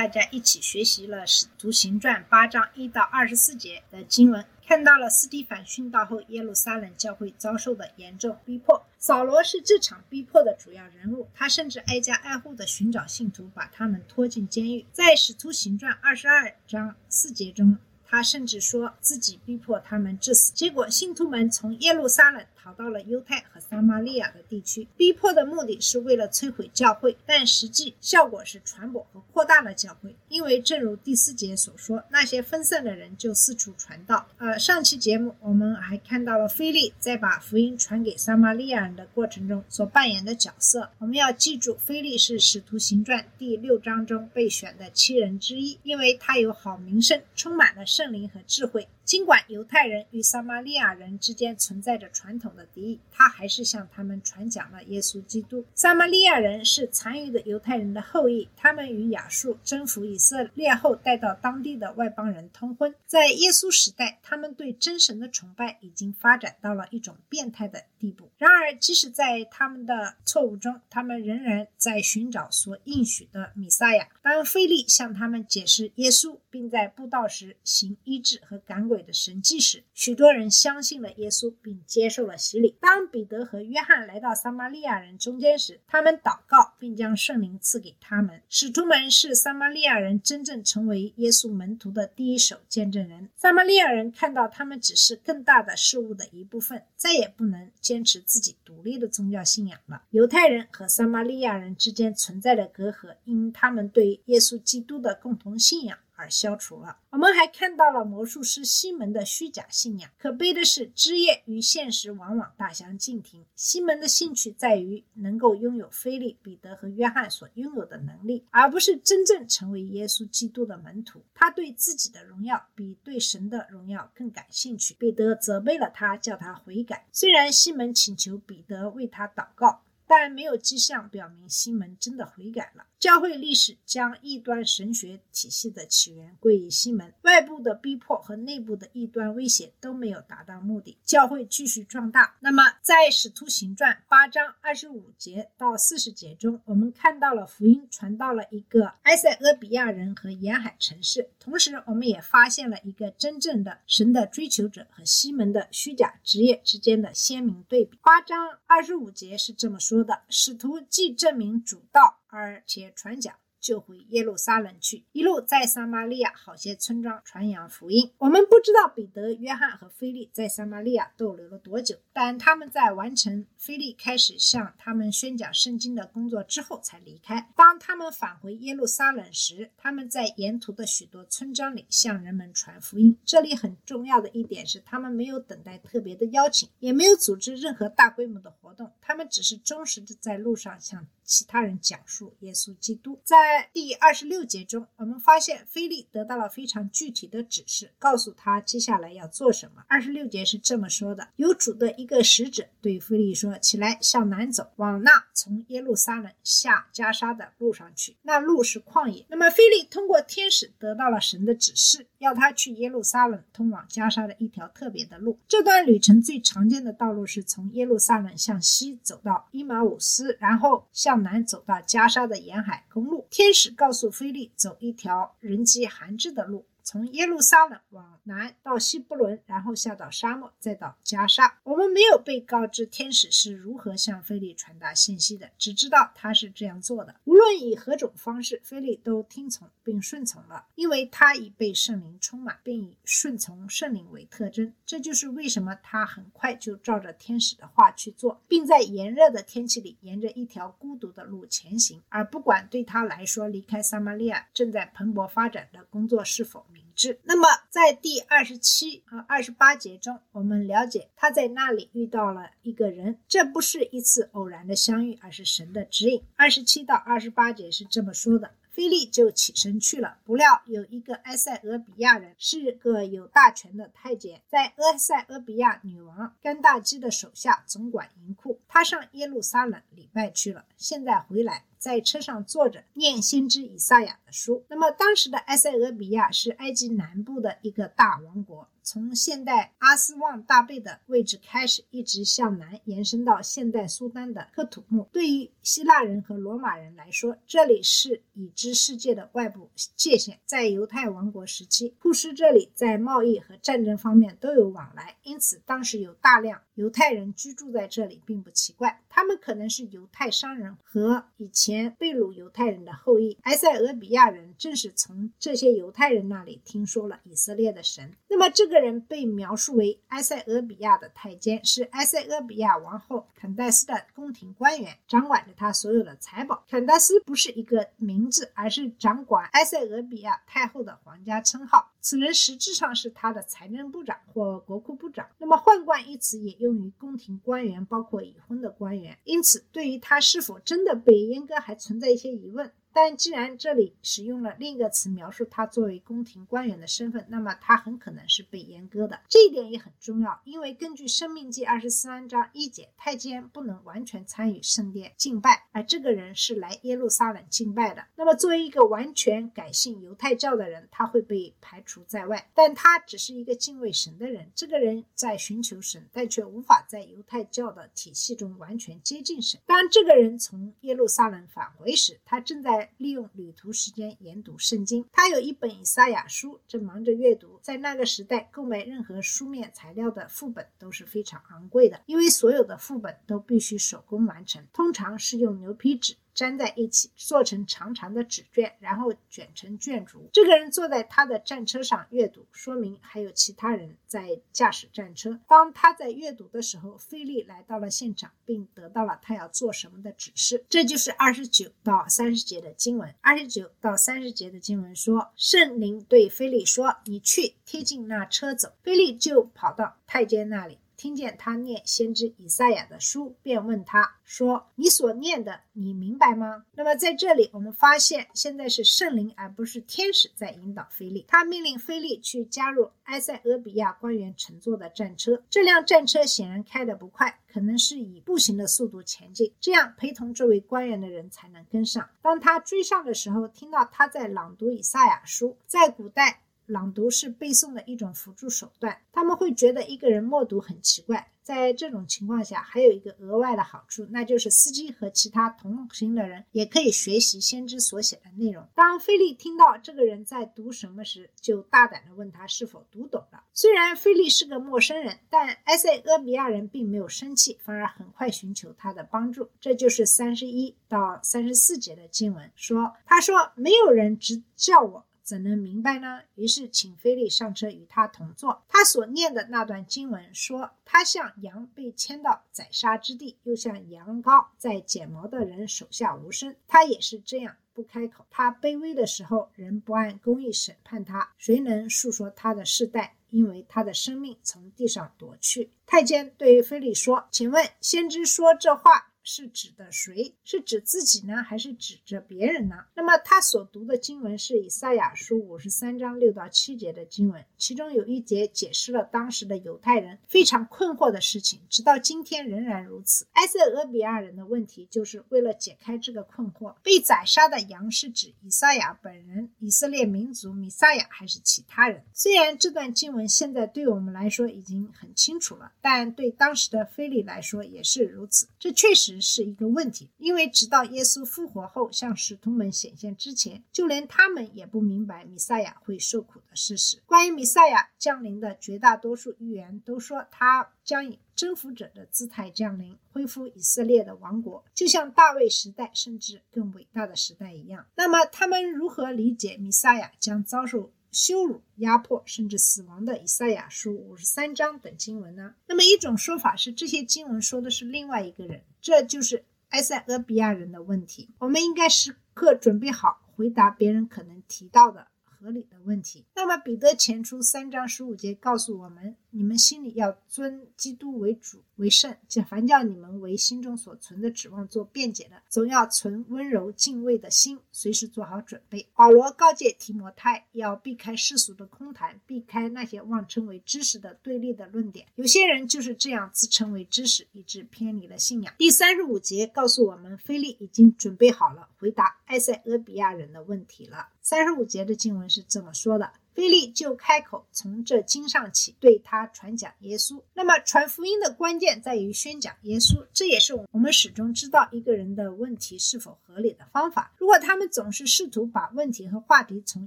大家一起学习了《使徒行传》八章一到二十四节的经文，看到了斯蒂凡殉道后耶路撒冷教会遭受的严重逼迫。扫罗是这场逼迫的主要人物，他甚至挨家挨户的寻找信徒，把他们拖进监狱。在《使徒行传》二十二章四节中，他甚至说自己逼迫他们致死。结果，信徒们从耶路撒冷逃到了犹太和撒玛利亚的地区。逼迫的目的是为了摧毁教会，但实际效果是传播和扩大了教会。因为正如第四节所说，那些分散的人就四处传道。呃，上期节目我们还看到了菲利在把福音传给撒玛利亚人的过程中所扮演的角色。我们要记住，菲利是《使徒行传》第六章中被选的七人之一，因为他有好名声，充满了圣灵和智慧。尽管犹太人与撒玛利亚人之间存在着传统的敌意，他还是向他们传讲了耶稣基督。撒玛利亚人是残余的犹太人的后裔，他们与亚述征服以色列后带到当地的外邦人通婚。在耶稣时代，他们对真神的崇拜已经发展到了一种变态的地步。然而，即使在他们的错误中，他们仍然在寻找所应许的弥撒亚。当菲利向他们解释耶稣，并在布道时行医治和赶鬼的神迹时，许多人相信了耶稣，并接受了洗礼。当彼得和约翰来到撒玛利亚人中间时，他们祷告，并将圣灵赐给他们。使徒们是撒玛利亚人真正成为耶稣门徒的第一手见证人。撒玛利亚人看到他们只是更大的事物的一部分，再也不能坚持自己独立的宗教信仰了。犹太人和撒玛利亚人之间存在的隔阂，因他们对耶稣基督的共同信仰。而消除了。我们还看到了魔术师西门的虚假信仰。可悲的是，枝叶与现实往往大相径庭。西门的兴趣在于能够拥有菲利、彼得和约翰所拥有的能力，而不是真正成为耶稣基督的门徒。他对自己的荣耀比对神的荣耀更感兴趣。彼得责备了他，叫他悔改。虽然西门请求彼得为他祷告。但没有迹象表明西门真的悔改了。教会历史将异端神学体系的起源归于西门，外部的逼迫和内部的异端威胁都没有达到目的，教会继续壮大。那么，在《使徒行传》八章二十五节到四十节中，我们看到了福音传到了一个埃塞俄比亚人和沿海城市，同时我们也发现了一个真正的神的追求者和西门的虚假职业之间的鲜明对比。八章二十五节是这么说。使徒既证明主道，而且传讲，就回耶路撒冷去，一路在撒玛利亚好些村庄传扬福音。我们不知道彼得、约翰和菲利在撒玛利亚逗留了多久，但他们在完成菲利开始向他们宣讲圣经的工作之后才离开。当他们返回耶路撒冷时，他们在沿途的许多村庄里向人们传福音。这里很重要的一点是，他们没有等待特别的邀请，也没有组织任何大规模的活动，他们只是忠实的在路上向其他人讲述耶稣基督。在在第二十六节中，我们发现菲利得到了非常具体的指示，告诉他接下来要做什么。二十六节是这么说的：有主的一个使者对菲利说：“起来，向南走，往那从耶路撒冷下加沙的路上去。那路是旷野。”那么菲利通过天使得到了神的指示，要他去耶路撒冷通往加沙的一条特别的路。这段旅程最常见的道路是从耶路撒冷向西走到伊马武斯，然后向南走到加沙的沿海公路。天使告诉菲利走一条人迹罕至的路。从耶路撒冷往南到希伯伦，然后下到沙漠，再到加沙。我们没有被告知天使是如何向菲利传达信息的，只知道他是这样做的。无论以何种方式，菲利都听从并顺从了，因为他已被圣灵充满，并以顺从圣灵为特征。这就是为什么他很快就照着天使的话去做，并在炎热的天气里沿着一条孤独的路前行，而不管对他来说离开撒玛利亚正在蓬勃发展的工作是否明那么在第二十七和二十八节中，我们了解他在那里遇到了一个人，这不是一次偶然的相遇，而是神的指引。二十七到二十八节是这么说的。菲利就起身去了，不料有一个埃塞俄比亚人，是个有大权的太监，在埃塞俄比亚女王甘大基的手下总管银库。他上耶路撒冷礼拜去了，现在回来，在车上坐着念先知以赛亚书。那么当时的埃塞俄比亚是埃及南部的一个大王国。从现代阿斯旺大贝的位置开始，一直向南延伸到现代苏丹的克土木。对于希腊人和罗马人来说，这里是已知世界的外部界限。在犹太王国时期，库斯这里在贸易和战争方面都有往来，因此当时有大量犹太人居住在这里，并不奇怪。他们可能是犹太商人和以前被掳犹太人的后裔。埃塞俄比亚亚人正是从这些犹太人那里听说了以色列的神。那么这个。人被描述为埃塞俄比亚的太监，是埃塞俄比亚王后肯戴斯的宫廷官员，掌管着他所有的财宝。肯戴斯不是一个名字，而是掌管埃塞俄比亚太后的皇家称号。此人实质上是他的财政部长或国库部长。那么“宦官”一词也用于宫廷官员，包括已婚的官员。因此，对于他是否真的被阉割，还存在一些疑问。但既然这里使用了另一个词描述他作为宫廷官员的身份，那么他很可能是被阉割的。这一点也很重要，因为根据《生命记》二十三章一节，太监不能完全参与圣殿敬拜，而这个人是来耶路撒冷敬拜的。那么作为一个完全改信犹太教的人，他会被排除在外。但他只是一个敬畏神的人，这个人在寻求神，但却无法在犹太教的体系中完全接近神。当这个人从耶路撒冷返回时，他正在。利用旅途时间研读圣经，他有一本以赛亚书，正忙着阅读。在那个时代，购买任何书面材料的副本都是非常昂贵的，因为所有的副本都必须手工完成，通常是用牛皮纸。粘在一起，做成长长的纸卷，然后卷成卷轴。这个人坐在他的战车上阅读，说明还有其他人在驾驶战车。当他在阅读的时候，菲利来到了现场，并得到了他要做什么的指示。这就是二十九到三十节的经文。二十九到三十节的经文说，圣灵对菲利说：“你去贴近那车走。”菲利就跑到太监那里。听见他念先知以赛亚的书，便问他说：“你所念的，你明白吗？”那么在这里，我们发现现在是圣灵而不是天使在引导菲利。他命令菲利去加入埃塞俄比亚官员乘坐的战车。这辆战车显然开得不快，可能是以步行的速度前进，这样陪同这位官员的人才能跟上。当他追上的时候，听到他在朗读以赛亚书。在古代。朗读是背诵的一种辅助手段，他们会觉得一个人默读很奇怪。在这种情况下，还有一个额外的好处，那就是司机和其他同行的人也可以学习先知所写的内容。当菲利听到这个人在读什么时，就大胆地问他是否读懂了。虽然菲利是个陌生人，但埃塞俄比亚人并没有生气，反而很快寻求他的帮助。这就是三十一到三十四节的经文说：“他说没有人直叫我。”怎能明白呢？于是请菲利上车与他同坐。他所念的那段经文说：“他像羊被牵到宰杀之地，又像羊羔在剪毛的人手下无声。他也是这样不开口。他卑微的时候，人不按公义审判他。谁能诉说他的世代？因为他的生命从地上夺去。”太监对菲利说：“请问先知说这话？”是指的谁？是指自己呢，还是指着别人呢？那么他所读的经文是以赛亚书五十三章六到七节的经文，其中有一节解释了当时的犹太人非常困惑的事情，直到今天仍然如此。埃塞俄比亚人的问题就是为了解开这个困惑：被宰杀的羊是指以赛亚本人、以色列民族、弥赛亚，还是其他人？虽然这段经文现在对我们来说已经很清楚了，但对当时的菲利来说也是如此。这确实实。是一个问题，因为直到耶稣复活后向使徒们显现之前，就连他们也不明白弥赛亚会受苦的事实。关于弥赛亚降临的绝大多数预言都说他将以征服者的姿态降临，恢复以色列的王国，就像大卫时代甚至更伟大的时代一样。那么他们如何理解弥赛亚将遭受？羞辱、压迫，甚至死亡的以赛亚书五十三章等经文呢？那么一种说法是，这些经文说的是另外一个人，这就是埃塞俄比亚人的问题。我们应该时刻准备好回答别人可能提到的合理的问题。那么彼得前书三章十五节告诉我们：你们心里要尊基督为主为圣，叫凡叫你们为心中所存的指望做辩解的，总要存温柔敬畏的心，随时做好准备。保罗告诫提摩太要避开世俗的空谈，避开那些妄称为知识的对立的论点。有些人就是这样自称为知识，以致偏离了信仰。第三十五节告诉我们，菲利已经准备好了回答埃塞俄比亚人的问题了。三十五节的经文是这么说的。菲利就开口，从这经上起，对他传讲耶稣。那么，传福音的关键在于宣讲耶稣，这也是我们始终知道一个人的问题是否合理的方法。如果他们总是试图把问题和话题从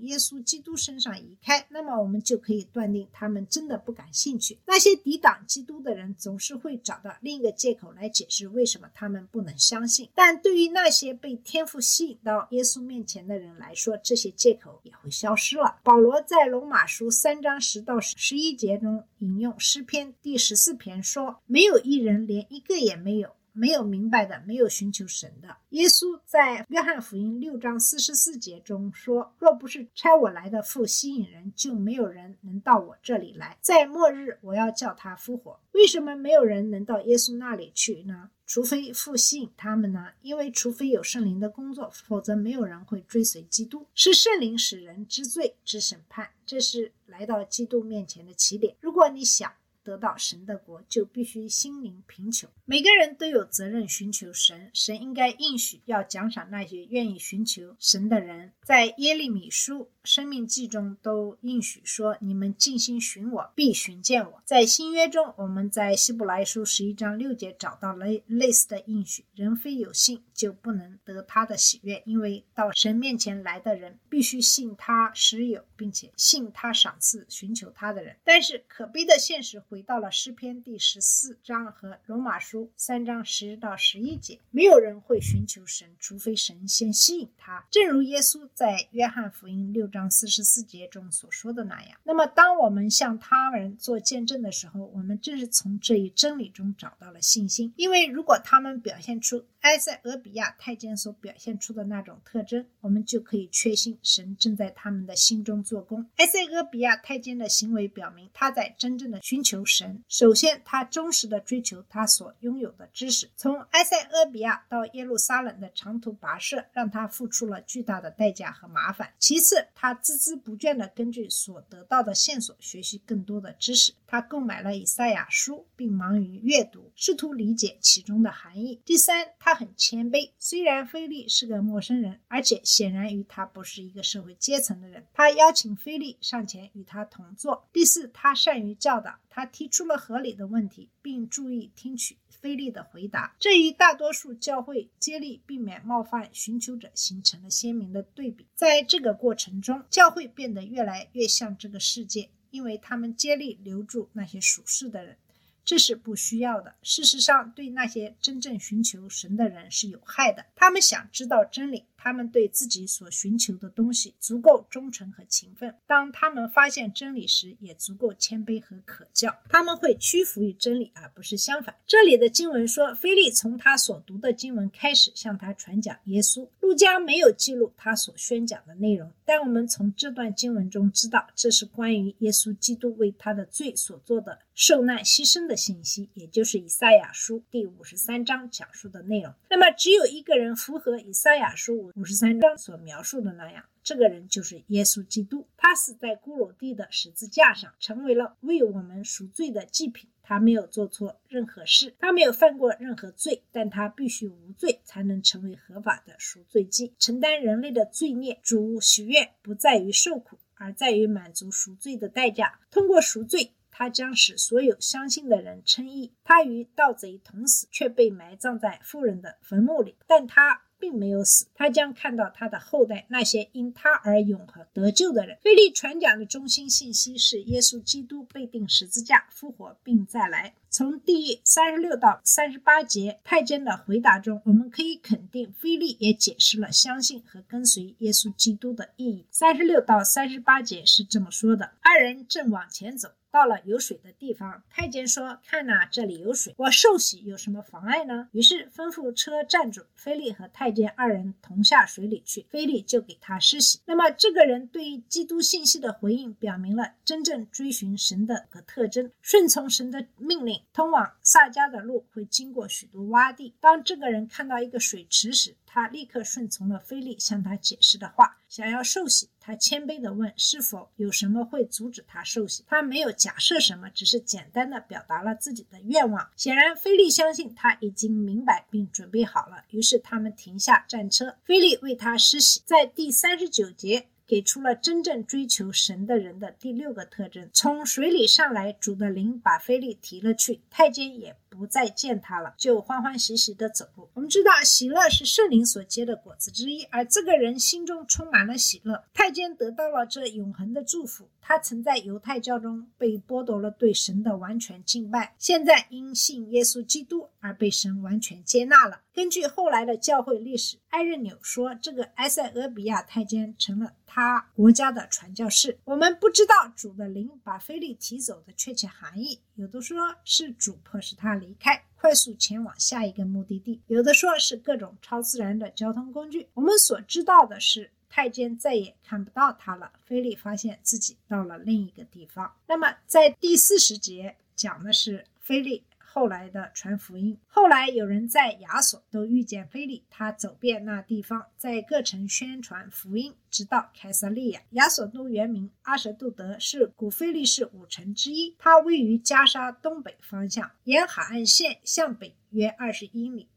耶稣基督身上移开，那么我们就可以断定他们真的不感兴趣。那些抵挡基督的人总是会找到另一个借口来解释为什么他们不能相信。但对于那些被天赋吸引到耶稣面前的人来说，这些借口也会消失了。保罗在。罗马书三章十到十一节中引用诗篇第十四篇说：“没有一人，连一个也没有，没有明白的，没有寻求神的。”耶稣在约翰福音六章四十四节中说：“若不是差我来的父吸引人，就没有人能到我这里来。在末日，我要叫他复活。为什么没有人能到耶稣那里去呢？”除非父吸引他们呢？因为除非有圣灵的工作，否则没有人会追随基督。是圣灵使人知罪、知审判，这是来到基督面前的起点。如果你想，得到神的国，就必须心灵贫穷。每个人都有责任寻求神，神应该应许要奖赏那些愿意寻求神的人。在耶利米书、生命记中都应许说：“你们尽心寻我，必寻见我。”在新约中，我们在希伯来书十一章六节找到了类似的应许：“人非有信，就不能得他的喜悦，因为到神面前来的人，必须信他实有，并且信他赏赐寻求他的人。”但是可悲的现实。回到了诗篇第十四章和罗马书三章十到十一节，没有人会寻求神，除非神先吸引他。正如耶稣在约翰福音六章四十四节中所说的那样。那么，当我们向他人做见证的时候，我们正是从这一真理中找到了信心。因为如果他们表现出埃塞俄比亚太监所表现出的那种特征，我们就可以确信神正在他们的心中做工。埃塞俄比亚太监的行为表明他在真正的寻求。神首先，他忠实的追求他所拥有的知识。从埃塞俄比亚到耶路撒冷的长途跋涉，让他付出了巨大的代价和麻烦。其次，他孜孜不倦地根据所得到的线索学习更多的知识。他购买了以赛亚书，并忙于阅读，试图理解其中的含义。第三，他很谦卑。虽然菲利是个陌生人，而且显然与他不是一个社会阶层的人，他邀请菲利上前与他同坐。第四，他善于教导。他提出了合理的问题，并注意听取菲利的回答，这与大多数教会接力避免冒犯寻求者形成了鲜明的对比。在这个过程中，教会变得越来越像这个世界，因为他们接力留住那些属世的人。这是不需要的。事实上，对那些真正寻求神的人是有害的。他们想知道真理，他们对自己所寻求的东西足够忠诚和勤奋。当他们发现真理时，也足够谦卑和可教。他们会屈服于真理，而不是相反。这里的经文说，菲利从他所读的经文开始向他传讲耶稣。路加没有记录他所宣讲的内容，但我们从这段经文中知道，这是关于耶稣基督为他的罪所做的受难牺牲的。信息，也就是以赛亚书第五十三章讲述的内容。那么，只有一个人符合以赛亚书五五十三章所描述的那样，这个人就是耶稣基督。他死在骷髅地的十字架上，成为了为我们赎罪的祭品。他没有做错任何事，他没有犯过任何罪，但他必须无罪才能成为合法的赎罪祭，承担人类的罪孽。主许愿不在于受苦，而在于满足赎罪的代价。通过赎罪。他将使所有相信的人称义。他与盗贼同死，却被埋葬在富人的坟墓里。但他并没有死，他将看到他的后代，那些因他而永恒得救的人。菲利传讲的中心信息是耶稣基督被钉十字架、复活并再来。从第三十六到三十八节太监的回答中，我们可以肯定，菲利也解释了相信和跟随耶稣基督的意义。三十六到三十八节是这么说的：二人正往前走。到了有水的地方。太监说：“看呐、这里有水，我受洗有什么妨碍呢？”于是吩咐车站主菲利和太监二人同下水里去，菲利就给他施洗。那么这个人对于基督信息的回应，表明了真正追寻神的个特征：顺从神的命令。通往撒迦的路会经过许多洼地。当这个人看到一个水池时，他立刻顺从了菲利向他解释的话，想要受洗。他谦卑地问：“是否有什么会阻止他受洗？”他没有假设什么，只是简单的表达了自己的愿望。显然，菲利相信他已经明白并准备好了，于是他们停下战车，菲利为他施洗。在第三十九节。给出了真正追求神的人的第六个特征：从水里上来，主的灵把菲利提了去，太监也不再见他了，就欢欢喜喜地走路。我们知道，喜乐是圣灵所结的果子之一，而这个人心中充满了喜乐。太监得到了这永恒的祝福。他曾在犹太教中被剥夺了对神的完全敬拜，现在因信耶稣基督而被神完全接纳了。根据后来的教会历史，艾任纽说，这个埃塞俄比亚太监成了他国家的传教士。我们不知道主的灵把菲利提走的确切含义，有的说是主迫使他离开。快速前往下一个目的地，有的说是各种超自然的交通工具。我们所知道的是。太监再也看不到他了。菲利发现自己到了另一个地方。那么，在第四十节讲的是菲利后来的传福音。后来有人在亚索都遇见菲利，他走遍那地方，在各城宣传福音，直到凯撒利亚。亚索都原名阿什杜德，是古菲利士五城之一。它位于加沙东北方向，沿海岸线向北约二十英里。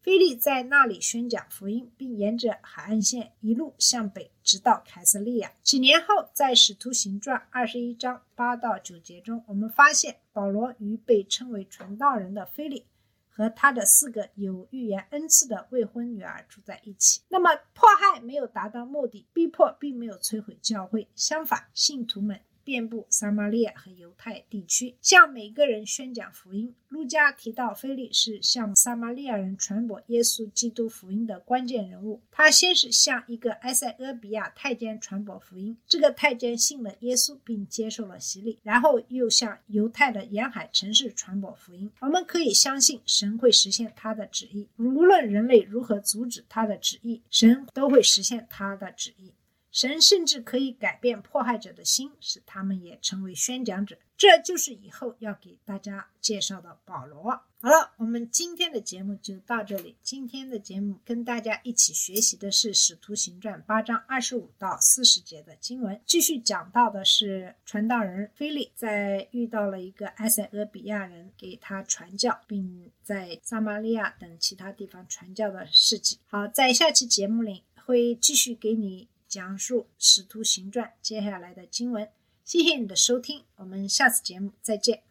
菲利在那里宣讲福音，并沿着海岸线一路向北，直到凯撒利亚。几年后，在《使徒行传》二十一章八到九节中，我们发现保罗与被称为传道人的菲利和他的四个有预言恩赐的未婚女儿住在一起。那么，迫害没有达到目的，逼迫并没有摧毁教会，相反，信徒们。遍布撒玛利亚和犹太地区，向每个人宣讲福音。路加提到，菲利是向撒玛利亚人传播耶稣基督福音的关键人物。他先是向一个埃塞俄比亚太监传播福音，这个太监信了耶稣并接受了洗礼，然后又向犹太的沿海城市传播福音。我们可以相信，神会实现他的旨意，无论人类如何阻止他的旨意，神都会实现他的旨意。神甚至可以改变迫害者的心，使他们也成为宣讲者。这就是以后要给大家介绍的保罗。好了，我们今天的节目就到这里。今天的节目跟大家一起学习的是《使徒行传》八章二十五到四十节的经文，继续讲到的是传道人菲利在遇到了一个埃塞俄比亚人，给他传教，并在撒玛利亚等其他地方传教的事迹。好，在下期节目里会继续给你。讲述《使徒行传》接下来的经文。谢谢你的收听，我们下次节目再见。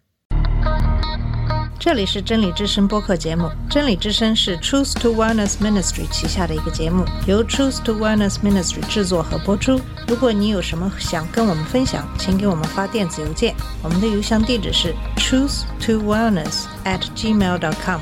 这里是真理之声播客节目，真理之声是 Truth to Wellness Ministry 旗下的一个节目，由 Truth to Wellness Ministry 制作和播出。如果你有什么想跟我们分享，请给我们发电子邮件，我们的邮箱地址是 truth to wellness at gmail dot com。